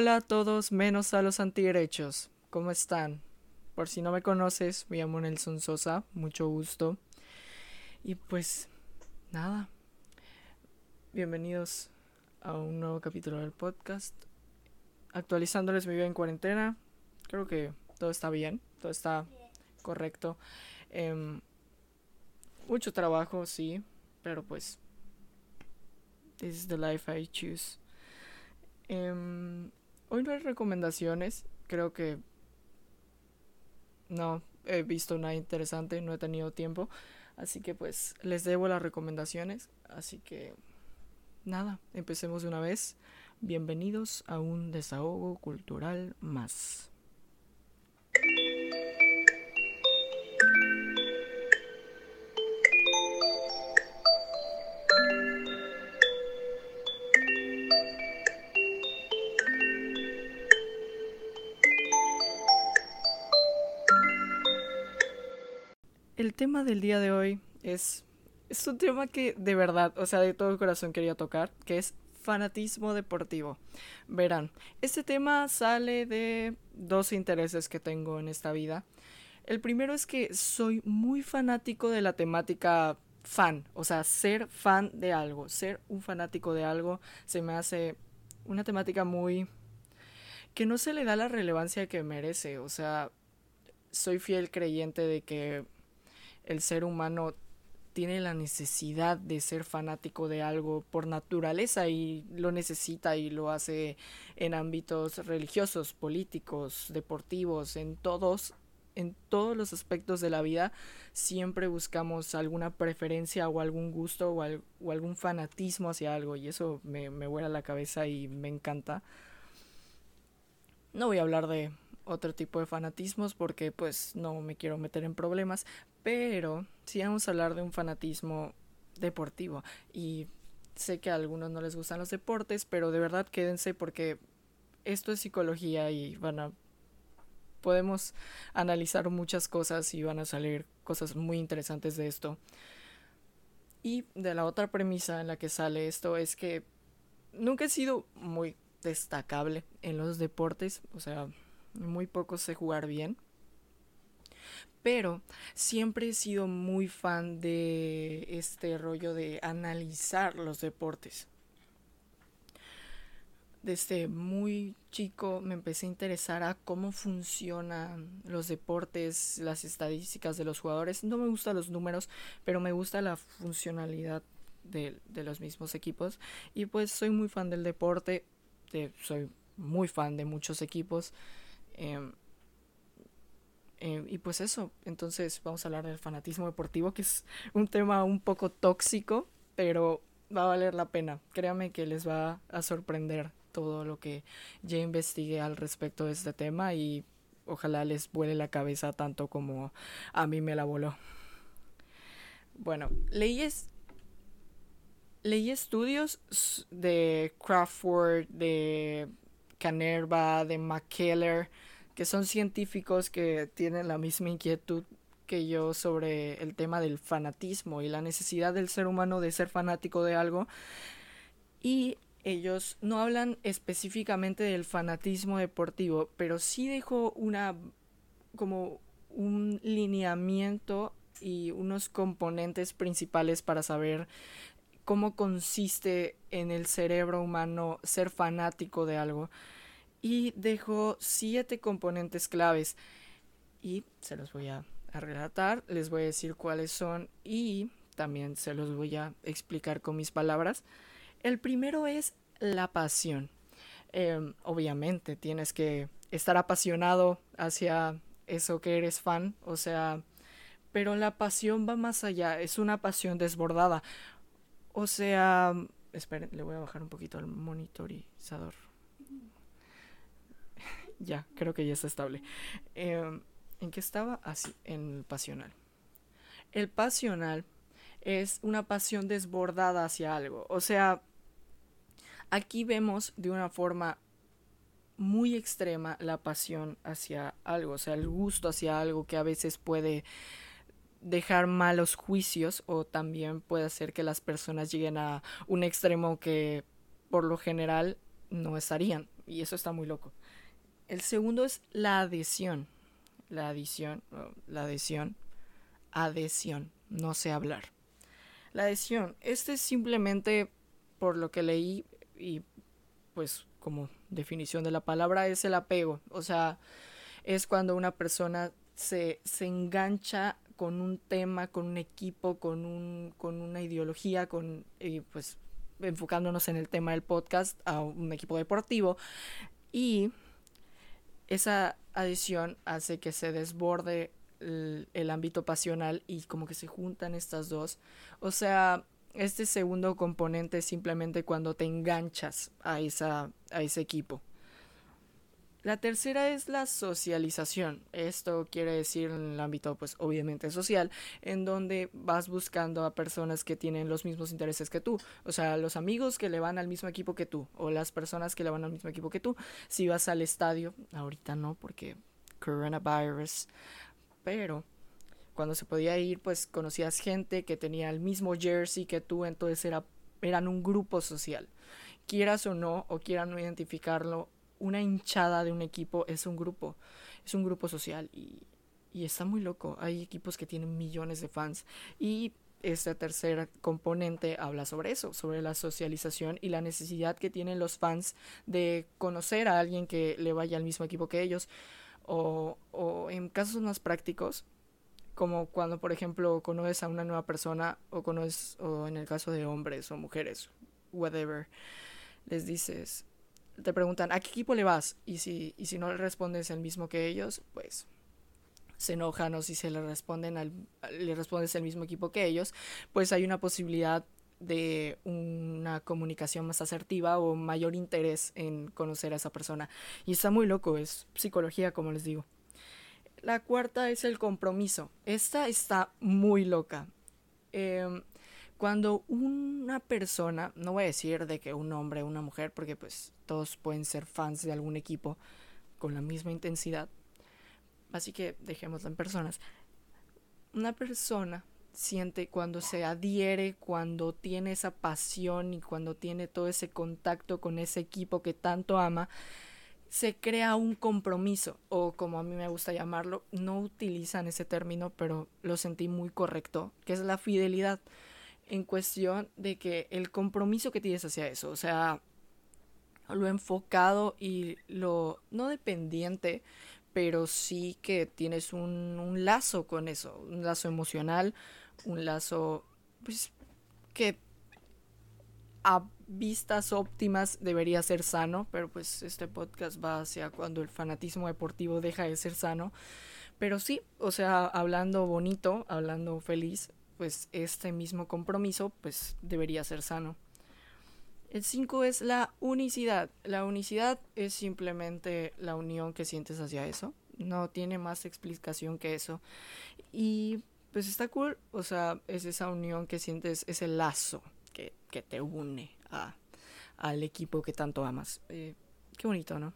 Hola a todos menos a los antiderechos. ¿Cómo están? Por si no me conoces, me llamo Nelson Sosa, mucho gusto. Y pues nada, bienvenidos a un nuevo capítulo del podcast. Actualizándoles mi vida en cuarentena. Creo que todo está bien, todo está correcto. Em, mucho trabajo, sí, pero pues this is the life I choose. Em, hoy no hay recomendaciones, creo que no he visto nada interesante, no he tenido tiempo, así que pues les debo las recomendaciones, así que nada, empecemos de una vez. Bienvenidos a un desahogo cultural más. El tema del día de hoy es, es un tema que de verdad, o sea, de todo el corazón quería tocar, que es fanatismo deportivo. Verán, este tema sale de dos intereses que tengo en esta vida. El primero es que soy muy fanático de la temática fan, o sea, ser fan de algo, ser un fanático de algo se me hace una temática muy que no se le da la relevancia que merece, o sea, soy fiel creyente de que el ser humano tiene la necesidad de ser fanático de algo por naturaleza y lo necesita y lo hace en ámbitos religiosos, políticos, deportivos, en todos en todos los aspectos de la vida siempre buscamos alguna preferencia o algún gusto o, algún fanatismo hacia algo y eso me, me vuela la cabeza y me encanta. No voy a hablar de otro tipo de fanatismos porque pues no me quiero meter en problemas, pero sí vamos a hablar de un fanatismo deportivo y sé que a algunos no les gustan los deportes, pero de verdad quédense porque esto es psicología y van a podemos analizar muchas cosas y van a salir cosas muy interesantes de esto. Y de la otra premisa en la que sale esto es que nunca he sido muy destacable en los deportes, o sea, muy poco sé jugar bien. Pero siempre he sido muy fan de este rollo de analizar los deportes. Desde muy chico me empecé a interesar a cómo funcionan los deportes, las estadísticas de los jugadores. No me gustan los números, pero me gusta la funcionalidad de, de los mismos equipos. Y pues soy muy fan del deporte, soy muy fan de muchos equipos. Em, em, y pues eso, entonces vamos a hablar del fanatismo deportivo, que es un tema un poco tóxico, pero va a valer la pena. Créame que les va a sorprender todo lo que ya investigué al respecto de este tema y ojalá les vuele la cabeza tanto como a mí me la voló. Bueno, leí, leí estudios de Crawford, de Canerva, de McKellar, que son científicos que tienen la misma inquietud que yo sobre el tema del fanatismo y la necesidad del ser humano de ser fanático de algo. Y ellos no hablan específicamente del fanatismo deportivo, pero sí dejó una como un lineamiento y unos componentes principales para saber cómo consiste en el cerebro humano ser fanático de algo y dejó siete componentes claves y se los voy a, relatar, les voy a decir cuáles son y también se los voy a explicar con mis palabras. El primero es la pasión. Em, obviamente tienes que estar apasionado hacia eso que eres fan, o sea, pero la pasión va más allá, es una pasión desbordada. O sea, esperen, le voy a bajar un poquito el monitorizador ya, creo que ya está estable. Em, ¿En qué estaba? Así, en el pasional. El pasional es una pasión desbordada hacia algo. O sea, aquí vemos de una forma muy extrema la pasión hacia algo, o sea, el gusto hacia algo que a veces puede dejar malos juicios o también puede hacer que las personas lleguen a un extremo que por lo general no estarían y eso está muy loco. El segundo es la adhesión. La adición, la adhesión, adhesión, no sé hablar. La adhesión, este es simplemente por lo que leí y pues como definición de la palabra es el apego, o sea, es cuando una persona se, se engancha con un tema, con un equipo, con, un, con una ideología, con, y pues enfocándonos en el tema del podcast, a un equipo deportivo. Y esa adición hace que se desborde el, ámbito pasional y como que se juntan estas dos. O sea, este segundo componente es simplemente cuando te enganchas a, esa, a ese equipo. La tercera es la socialización. Esto quiere decir en el ámbito, pues obviamente social, en donde vas buscando a personas que tienen los mismos intereses que tú. O sea, los amigos que le van al mismo equipo que tú, o las personas que le van al mismo equipo que tú. Si vas al estadio, ahorita no, porque coronavirus, pero cuando se podía ir, pues conocías gente que tenía el mismo jersey que tú, entonces era, eran un grupo social. Quieras o no, o quieran no identificarlo, una hinchada de un equipo es un grupo, es un grupo social y, y está muy loco. Hay equipos que tienen millones de fans y este tercer componente habla sobre eso, sobre la socialización y la necesidad que tienen los fans de conocer a alguien que le vaya al mismo equipo que ellos. O, o en casos más prácticos, como cuando por ejemplo conoces a una nueva persona o conoces, o en el caso de hombres o mujeres, whatever, les dices, te preguntan, ¿a qué equipo le vas? Y si, y si no le respondes el mismo que ellos, pues se enojan o si se le responden al, le respondes el mismo equipo que ellos, pues hay una posibilidad de una comunicación más asertiva o mayor interés en conocer a esa persona. Y está muy loco, es psicología, como les digo. La cuarta es el compromiso. Esta está muy loca. Eh, cuando una persona, no voy a decir de que un hombre o una mujer, porque pues todos pueden ser fans de algún equipo con la misma intensidad, así que dejémoslo en personas. Una persona siente cuando se adhiere, cuando tiene esa pasión y cuando tiene todo ese contacto con ese equipo que tanto ama, se crea un compromiso, o como a mí me gusta llamarlo, no utilizan ese término, pero lo sentí muy correcto, que es la fidelidad en cuestión de que el compromiso que tienes hacia eso, o sea, lo enfocado y lo no dependiente, pero sí que tienes un, lazo con eso, un lazo emocional, un lazo pues que a vistas óptimas debería ser sano, pero pues este podcast va hacia cuando el fanatismo deportivo deja de ser sano. Pero sí, o sea, hablando bonito, hablando feliz, pues este mismo compromiso pues debería ser sano. El 5 es la unicidad. La unicidad es simplemente la unión que sientes hacia eso. No tiene más explicación que eso. Y pues está cool. O sea, es esa unión que sientes, ese lazo que, que te une a, al equipo que tanto amas. Eh, qué bonito, ¿no?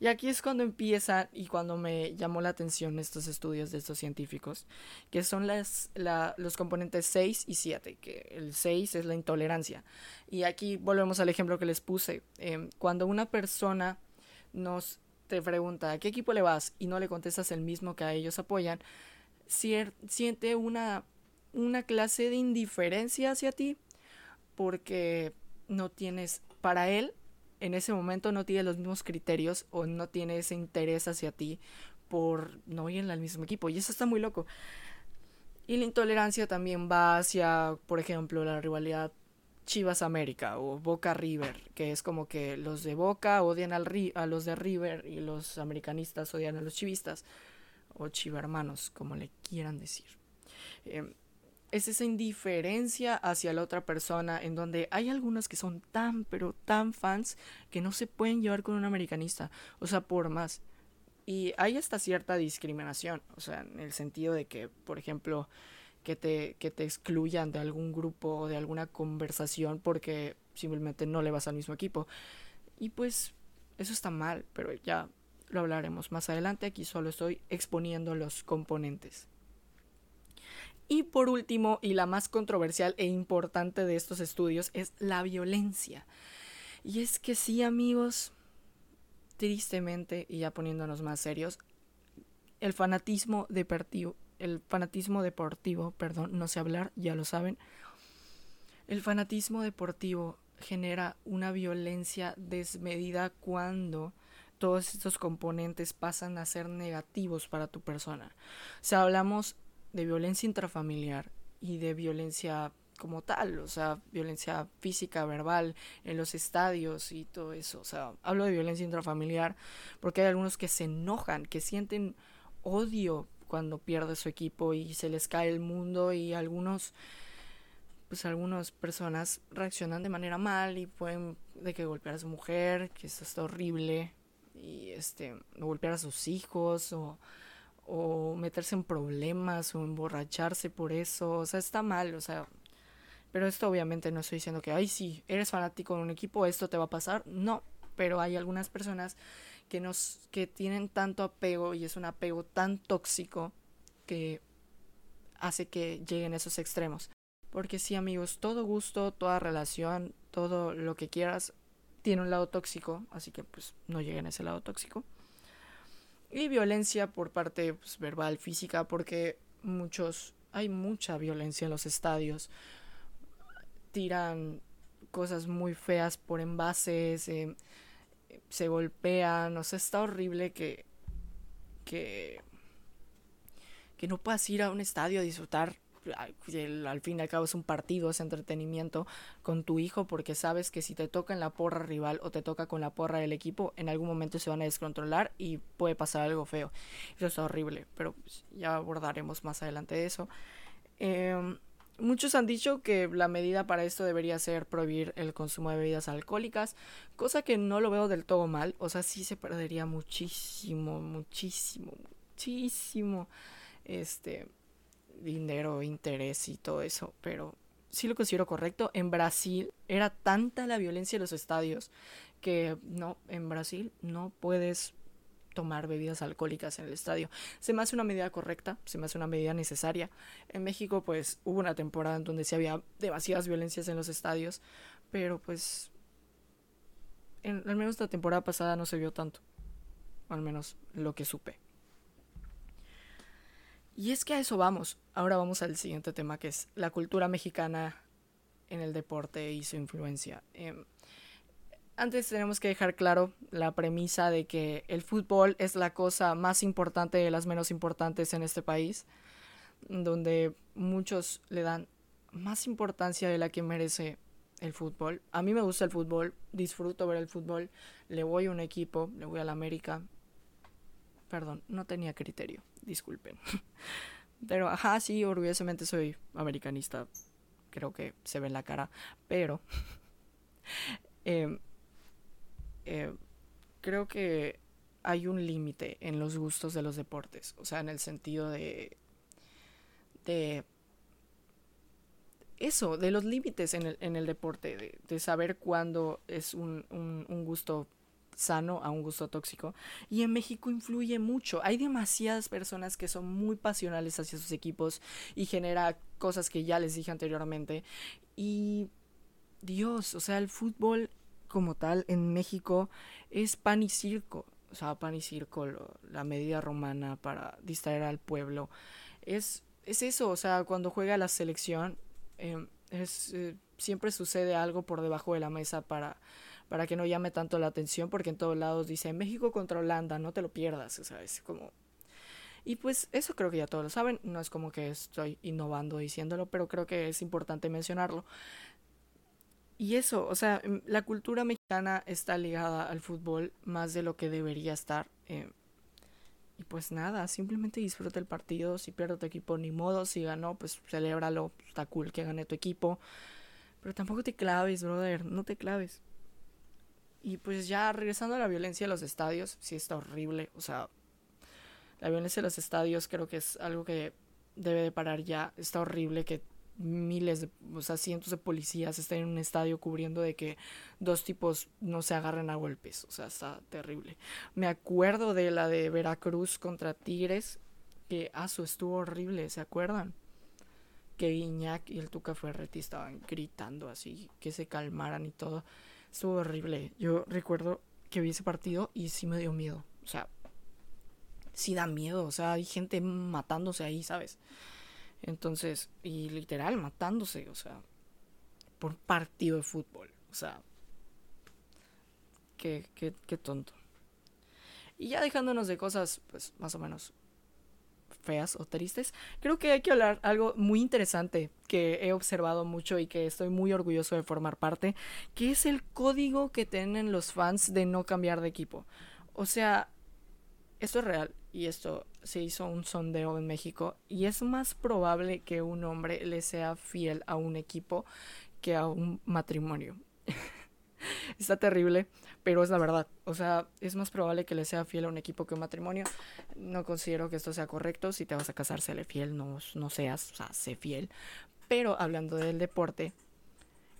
Y aquí es cuando empieza y cuando me llamó la atención estos estudios de estos científicos, que son los componentes 6 y 7, que el 6 es la intolerancia. Y aquí volvemos al ejemplo que les puse. Em, cuando una persona nos te pregunta a qué equipo le vas y no le contestas el mismo que a ellos apoyan, siente una, una clase de indiferencia hacia ti porque no tienes, para él en ese momento no tiene los mismos criterios o no tiene ese interés hacia ti por no ir el mismo equipo. Y eso está muy loco. Y la intolerancia también va hacia, por ejemplo, la rivalidad Chivas América o Boca River, que es como que los de Boca odian al a los de River y los americanistas odian a los chivistas o chivermanos, como le quieran decir. Eh, es esa indiferencia hacia la otra persona en donde hay algunos que son tan pero tan fans que no se pueden llevar con un americanista, o sea, por más. Y hay hasta cierta discriminación, o sea, en el sentido de que, por ejemplo, que te, que te excluyan de algún grupo o de alguna conversación porque simplemente no le vas al mismo equipo. Y pues eso está mal, pero ya lo hablaremos más adelante, aquí solo estoy exponiendo los componentes. Y por último, y la más controversial e importante de estos estudios, es la violencia. Y es que sí, amigos, tristemente, y ya poniéndonos más serios, el fanatismo deportivo, el fanatismo deportivo, perdón, no sé hablar, ya lo saben. El fanatismo deportivo genera una violencia desmedida cuando todos estos componentes pasan a ser negativos para tu persona. O sea, hablamos de violencia intrafamiliar y de violencia como tal, o sea, violencia física, verbal, en los estadios y todo eso. O sea, hablo de violencia intrafamiliar porque hay algunos que se enojan, que sienten odio cuando pierde su equipo y se les cae el mundo y algunos pues algunas personas reaccionan de manera mal y pueden de que golpear a su mujer, que eso está horrible y este golpear a sus hijos o o meterse en problemas o emborracharse por eso, o sea, está mal, o sea, pero esto obviamente no estoy diciendo que, ay, sí, eres fanático de un equipo, esto te va a pasar, no, pero hay algunas personas que nos que tienen tanto apego y es un apego tan tóxico que hace que lleguen a esos extremos. Porque sí, amigos, todo gusto, toda relación, todo lo que quieras tiene un lado tóxico, así que pues no lleguen a ese lado tóxico y violencia por parte pues, verbal, física, porque muchos, hay mucha violencia en los estadios. Tiran cosas muy feas por envases, eh, se golpean, o sea, está horrible que, que, que no puedas ir a un estadio a disfrutar al fin y al cabo es un partido, es entretenimiento con tu hijo porque sabes que si te toca en la porra rival o te toca con la porra del equipo, en algún momento se van a descontrolar y puede pasar algo feo. Eso está horrible, pero pues, ya abordaremos más adelante de eso. Em, muchos han dicho que la medida para esto debería ser prohibir el consumo de bebidas alcohólicas, cosa que no lo veo del todo mal, o sea, sí se perdería muchísimo, muchísimo, muchísimo este dinero, interés y todo eso, pero sí lo considero correcto. En Brasil era tanta la violencia en los estadios que no, en Brasil no puedes tomar bebidas alcohólicas en el estadio. Se me hace una medida correcta, se me hace una medida necesaria. En México pues hubo una temporada en donde sí había demasiadas violencias en los estadios, pero pues en, al menos la temporada pasada no se vio tanto, al menos lo que supe. Y es que a eso vamos. Ahora vamos al siguiente tema que es la cultura mexicana en el deporte y su influencia. Em, antes tenemos que dejar claro la premisa de que el fútbol es la cosa más importante de las menos importantes en este país, donde muchos le dan más importancia de la que merece el fútbol. A mí me gusta el fútbol, disfruto ver el fútbol, le voy a un equipo, le voy a la América. Perdón, no tenía criterio disculpen. Pero, ajá, sí, orgullosamente soy americanista. Creo que se ve en la cara. Pero, em, em, creo que hay un límite en los gustos de los deportes. O sea, en el sentido de. de. Eso, de los límites en el, en el deporte, de, saber cuándo es un, un gusto sano a un gusto tóxico. Y en México influye mucho. Hay demasiadas personas que son muy pasionales hacia sus equipos y genera cosas que ya les dije anteriormente. Y Dios, o sea, el fútbol como tal en México es pan y circo. O sea, pan y circo, la medida romana para distraer al pueblo. Es, es eso, o sea, cuando juega la selección, em, eh, siempre sucede algo por debajo de la mesa para para que no llame tanto la atención, porque en todos lados dice México contra Holanda, no te lo pierdas, o sea, es como... Y pues eso creo que ya todos lo saben, no es como que estoy innovando diciéndolo, pero creo que es importante mencionarlo. Y eso, o sea, mm, la cultura mexicana está ligada al fútbol más de lo que debería estar. Eh, y pues nada, simplemente disfruta el partido. Si pierde tu equipo, ni modo. Si ganó, pues celébralo. Está cool que gane tu equipo. Pero tampoco te claves, brother. No te claves. Y pues ya regresando a la violencia en los estadios, sí está horrible. O sea, la violencia en los estadios creo que es algo que debe de parar ya. Está horrible que miles, de, o sea, cientos de policías estén en un estadio cubriendo de que dos tipos no se agarren a golpes. O sea, está terrible. Me acuerdo de la de Veracruz contra Tigres, que, ah, eso estuvo horrible, ¿se acuerdan? Que Iñak y el Tuca Ferretti estaban gritando así, que se calmaran y todo. Estuvo horrible. Yo recuerdo que vi ese partido y sí me dio miedo. O sea, sí da miedo. O sea, hay gente matándose ahí, ¿sabes? Entonces, y literal, matándose, o sea, por partido de fútbol. O sea, qué, qué, qué tonto. Y ya dejándonos de cosas, pues, más o menos feas o tristes, creo que hay que hablar algo muy interesante que he observado mucho y que estoy muy orgulloso de formar parte, que es el código que tienen los fans de no cambiar de equipo. O sea, esto es real y esto se hizo un sondeo en México y es más probable que un hombre le sea fiel a un equipo que a un matrimonio. Está terrible, pero es la verdad. O sea, es más probable que le sea fiel a un equipo que un matrimonio. No considero que esto sea correcto. Si te vas a casar, séle fiel, no, no seas, o sea, sé fiel. Pero hablando del deporte,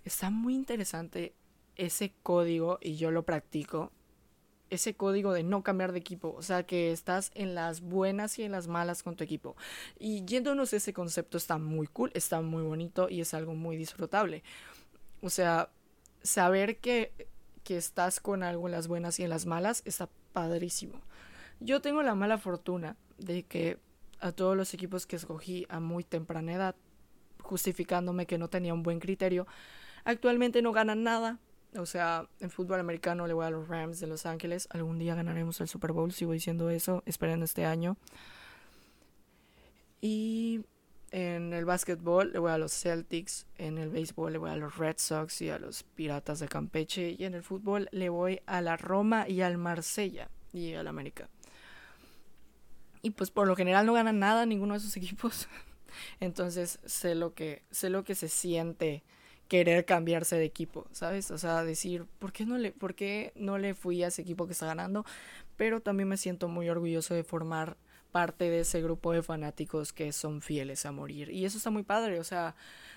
está muy interesante ese código y yo lo practico ese código de no cambiar de equipo, o sea que estás en las buenas y en las malas con tu equipo. Y yéndonos ese concepto está muy cool, está muy bonito y es algo muy disfrutable. O sea, saber que, que estás con algo en las buenas y en las malas está padrísimo. Yo tengo la mala fortuna de que a todos los equipos que escogí a muy temprana edad, justificándome que no tenía un buen criterio, actualmente no ganan nada o sea, en fútbol americano le voy a los Rams de Los Ángeles. Algún día ganaremos el Super Bowl, sigo diciendo eso. Esperen este año. Y en el básquetbol le voy a los Celtics. En el béisbol le voy a los Red Sox y a los Piratas de Campeche. Y en el fútbol le voy a la Roma y al Marsella y al América. Y pues por lo general no ganan nada ninguno de esos equipos. Entonces sé lo que, sé lo que se siente querer cambiarse de equipo, ¿sabes? O sea, decir, ¿por qué no le, por qué no le fui a ese equipo que está ganando? Pero también me siento muy orgulloso de formar parte de ese grupo de fanáticos que son fieles a morir. Y eso está muy padre, o sea,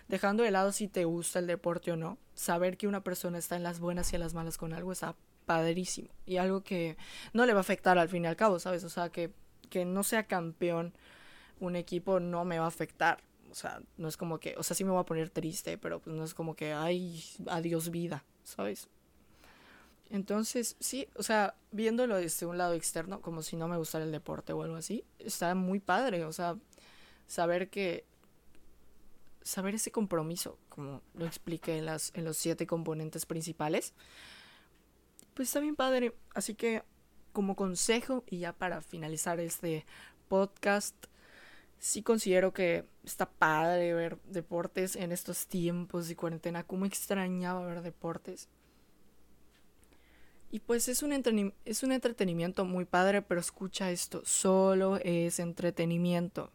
dejando de lado si te gusta el deporte o no, saber que una persona está en las buenas y en las malas con algo está padrísimo. Y algo que no le va a afectar al fin y al cabo, ¿sabes? O sea, que, que no sea campeón un equipo no me va a afectar o sea, no es como que, o sea, sí me voy a poner triste, pero pues no es como que, ay, adiós vida, ¿sabes? Entonces, sí, o sea, viéndolo desde un lado externo, como si no me gustara el deporte o algo así, está muy padre, o sea, saber que, saber ese compromiso, como lo expliqué en, las, en los siete componentes principales, pues está bien padre. Así que, como consejo, y ya para finalizar este podcast, sí considero que está padre ver deportes en estos tiempos de cuarentena. Como extrañaba ver deportes. Y pues es un, es un entretenimiento muy padre, pero escucha esto, solo es entretenimiento.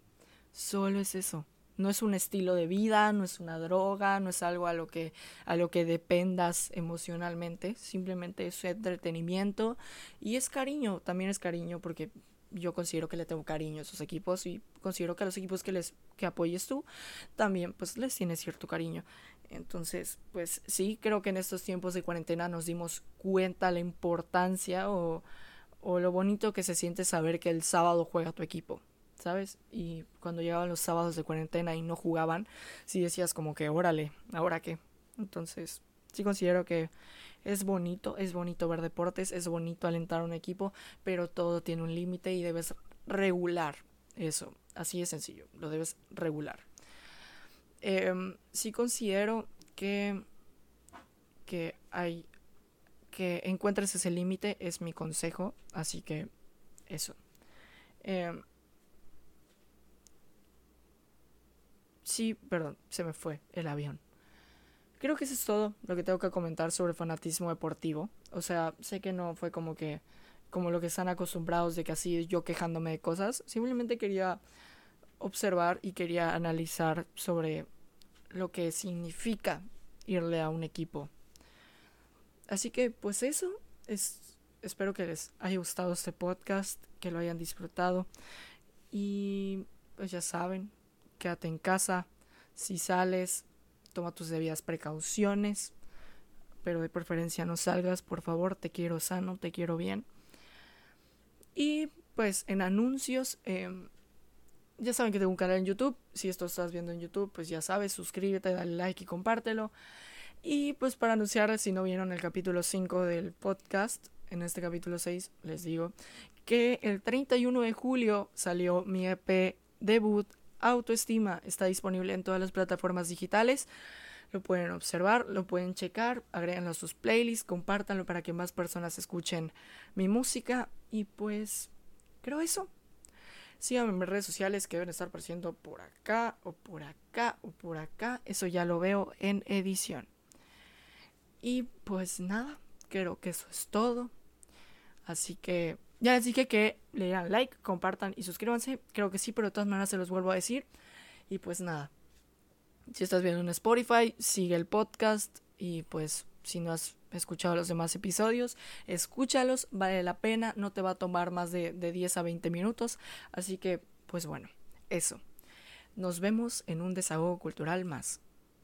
Solo es eso. No es un estilo de vida, no es una droga, no es algo a lo que, a lo que dependas emocionalmente. Simplemente es entretenimiento y es cariño, también es cariño porque yo considero que le tengo cariño a esos equipos y considero que a los equipos que les que apoyes tú también pues les tienes cierto cariño. Entonces, pues sí, creo que en estos tiempos de cuarentena nos dimos cuenta la importancia o, o lo bonito que se siente saber que el sábado juega tu equipo, ¿sabes? Y cuando llegaban los sábados de cuarentena y no jugaban, sí decías como que, órale, ¿ahora qué? Entonces, sí considero que es bonito, es bonito ver deportes, es bonito alentar a un equipo, pero todo tiene un límite y debes regular eso. Así es sencillo, lo debes regular. Eh, sí considero que, que hay que encuentres ese límite, es mi consejo, así que eso. Eh, sí, perdón, se me fue el avión. Creo que eso es todo lo que tengo que comentar sobre fanatismo deportivo. O sea, sé que no fue como que como lo que están acostumbrados de que así yo quejándome de cosas. Simplemente quería observar y quería analizar sobre lo que significa irle a un equipo. Así que pues eso es espero que les haya gustado este podcast, que lo hayan disfrutado y pues ya saben, quédate en casa, si sales toma tus debidas precauciones, pero de preferencia no salgas, por favor, te quiero sano, te quiero bien. Y pues en anuncios, em, ya saben que tengo un canal en YouTube, si esto estás viendo en YouTube, pues ya sabes, suscríbete, dale like y compártelo. Y pues para anunciar, si no vieron el capítulo 5 del podcast, en este capítulo 6 les digo que el 31 de julio salió mi EP debut Autoestima. Está disponible en todas las plataformas digitales. Lo pueden observar, lo pueden checar, agréganlo a sus playlists, compártanlo para que más personas escuchen mi música. Y pues, creo eso. Síganme en mis redes sociales que deben estar apareciendo por acá, o por acá, o por acá. Eso ya lo veo en edición. Y pues nada, creo que eso es todo. Así que ya les dije que le den like, compartan y suscríbanse. Creo que sí, pero de todas maneras se los vuelvo a decir. Y pues nada, si estás viendo en Spotify, sigue el podcast y pues si no has escuchado los demás episodios, escúchalos, vale la pena, no te va a tomar más de, de 10 a 20 minutos, así que pues bueno, eso. Nos vemos en un desahogo cultural más.